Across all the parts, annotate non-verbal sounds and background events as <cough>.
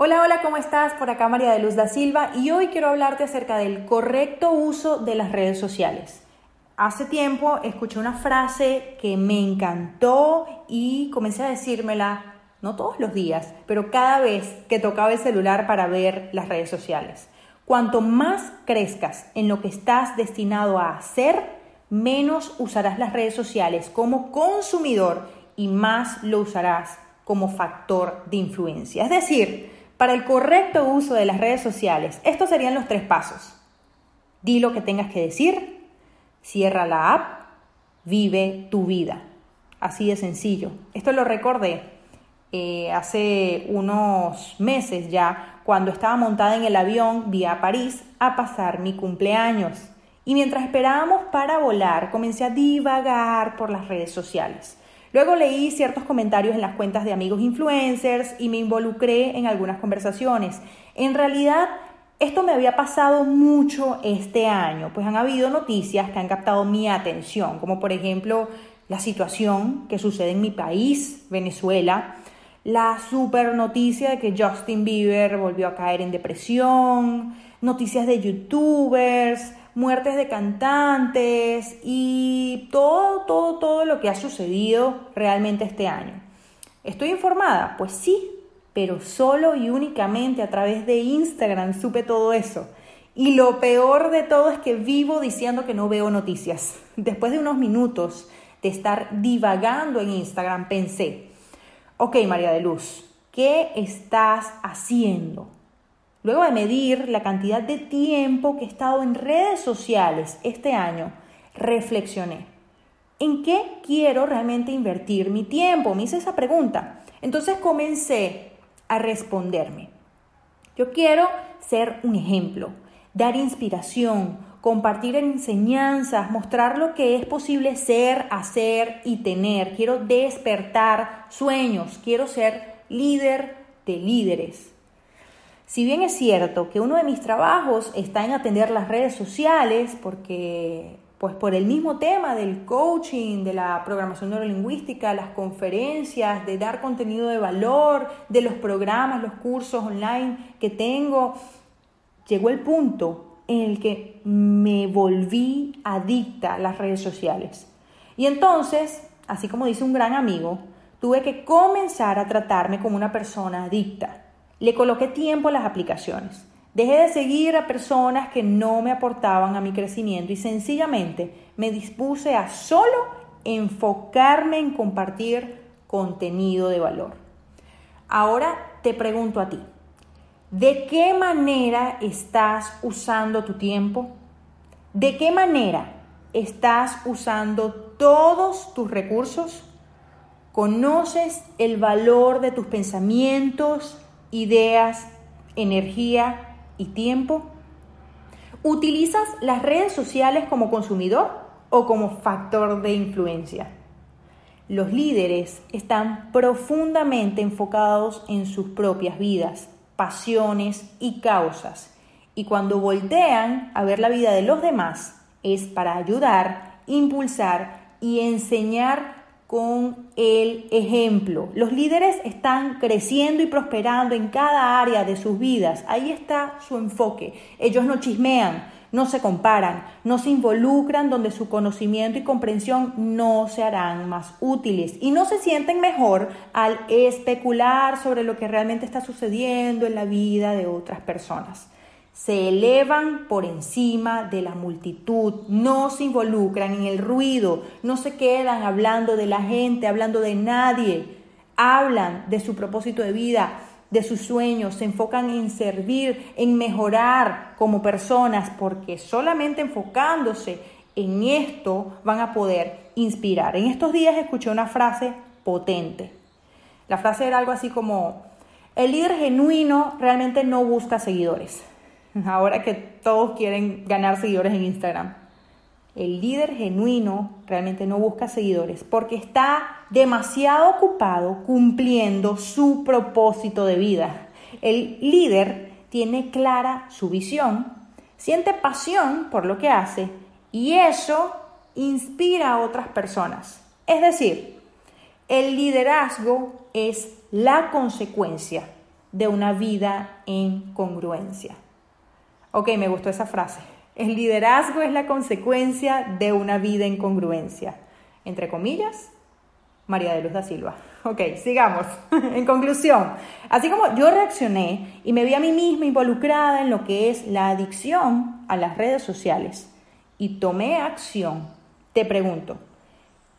Hola, hola, ¿cómo estás? Por acá María de Luz da Silva y hoy quiero hablarte acerca del correcto uso de las redes sociales. Hace tiempo escuché una frase que me encantó y comencé a decírmela, no todos los días, pero cada vez que tocaba el celular para ver las redes sociales. Cuanto más crezcas en lo que estás destinado a hacer, menos usarás las redes sociales como consumidor y más lo usarás como factor de influencia. Es decir, para el correcto uso de las redes sociales, estos serían los tres pasos. Di lo que tengas que decir, cierra la app, vive tu vida. Así de sencillo. Esto lo recordé eh, hace unos meses ya, cuando estaba montada en el avión vía París a pasar mi cumpleaños. Y mientras esperábamos para volar, comencé a divagar por las redes sociales. Luego leí ciertos comentarios en las cuentas de amigos influencers y me involucré en algunas conversaciones. En realidad, esto me había pasado mucho este año, pues han habido noticias que han captado mi atención, como por ejemplo la situación que sucede en mi país, Venezuela, la super noticia de que Justin Bieber volvió a caer en depresión, noticias de youtubers, muertes de cantantes y todo, todo, todo lo que ha sucedido realmente este año. ¿Estoy informada? Pues sí, pero solo y únicamente a través de Instagram supe todo eso. Y lo peor de todo es que vivo diciendo que no veo noticias. <laughs> Después de unos minutos de estar divagando en Instagram, pensé, ok María de Luz, ¿qué estás haciendo? Luego de medir la cantidad de tiempo que he estado en redes sociales este año, reflexioné. ¿En qué quiero realmente invertir mi tiempo? Me hice esa pregunta. Entonces comencé a responderme. Yo quiero ser un ejemplo, dar inspiración, compartir enseñanzas, mostrar lo que es posible ser, hacer y tener. Quiero despertar sueños, quiero ser líder de líderes. Si bien es cierto que uno de mis trabajos está en atender las redes sociales, porque pues por el mismo tema del coaching, de la programación neurolingüística, las conferencias, de dar contenido de valor, de los programas, los cursos online que tengo, llegó el punto en el que me volví adicta a las redes sociales. Y entonces, así como dice un gran amigo, tuve que comenzar a tratarme como una persona adicta le coloqué tiempo a las aplicaciones. Dejé de seguir a personas que no me aportaban a mi crecimiento y sencillamente me dispuse a solo enfocarme en compartir contenido de valor. Ahora te pregunto a ti, ¿de qué manera estás usando tu tiempo? ¿De qué manera estás usando todos tus recursos? ¿Conoces el valor de tus pensamientos, ideas, energía y tiempo? ¿Utilizas las redes sociales como consumidor o como factor de influencia? Los líderes están profundamente enfocados en sus propias vidas, pasiones y causas. Y cuando voltean a ver la vida de los demás, es para ayudar, impulsar y enseñar con el ejemplo. Los líderes están creciendo y prosperando en cada área de sus vidas. Ahí está su enfoque. Ellos no chismean, no se comparan, no se involucran donde su conocimiento y comprensión no se harán más útiles y no se sienten mejor al especular sobre lo que realmente está sucediendo en la vida de otras personas se elevan por encima de la multitud, no se involucran en el ruido, no se quedan hablando de la gente, hablando de nadie, hablan de su propósito de vida, de sus sueños, se enfocan en servir, en mejorar como personas, porque solamente enfocándose en esto van a poder inspirar. En estos días escuché una frase potente. La frase era algo así como, el líder genuino realmente no busca seguidores <laughs> ahora que todos quieren ganar seguidores en Instagram. El líder genuino realmente no busca seguidores porque está demasiado ocupado cumpliendo su propósito de vida. El líder tiene clara su visión, siente pasión por lo que hace y eso inspira a otras personas. Es decir, el liderazgo es la consecuencia de una vida en congruencia. Ok, me gustó esa frase. El liderazgo es la consecuencia de una vida en congruencia. Entre comillas, María de Luz da Silva. Ok, sigamos. <laughs> en conclusión, así como yo reaccioné y me vi a mí misma involucrada en lo que es la adicción a las redes sociales y tomé acción, te pregunto,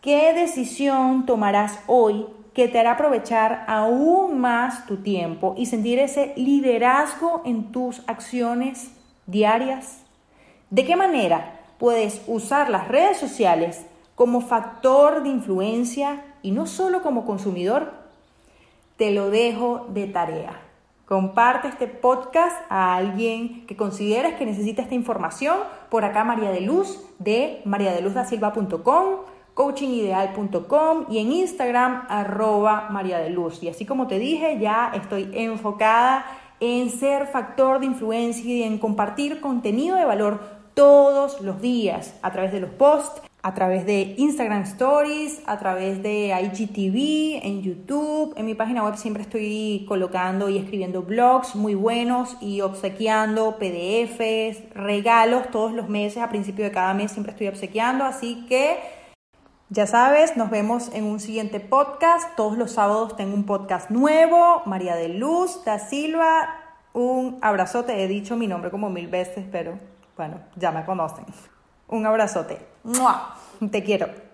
¿qué decisión tomarás hoy que te hará aprovechar aún más tu tiempo y sentir ese liderazgo en tus acciones diarias? ¿De qué manera puedes usar las redes sociales como factor de influencia y no solo como consumidor? Te lo dejo de tarea. Comparte este podcast a alguien que consideres que necesita esta información. Por acá María de Luz de mariadeluzdasilva.com, coachingideal.com y en Instagram arroba María de Luz. Y así como te dije, ya estoy enfocada en ser factor de influencia y en compartir contenido de valor todos los días a través de los posts, a través de Instagram Stories, a través de IGTV, en YouTube. En mi página web siempre estoy colocando y escribiendo blogs muy buenos y obsequiando PDFs, regalos todos los meses, a principio de cada mes siempre estoy obsequiando. Así que ya sabes, nos vemos en un siguiente podcast. Todos los sábados tengo un podcast nuevo. María de Luz da Silva. Un abrazote. He dicho mi nombre como mil veces, pero bueno, ya me conocen. Un abrazote. Te quiero.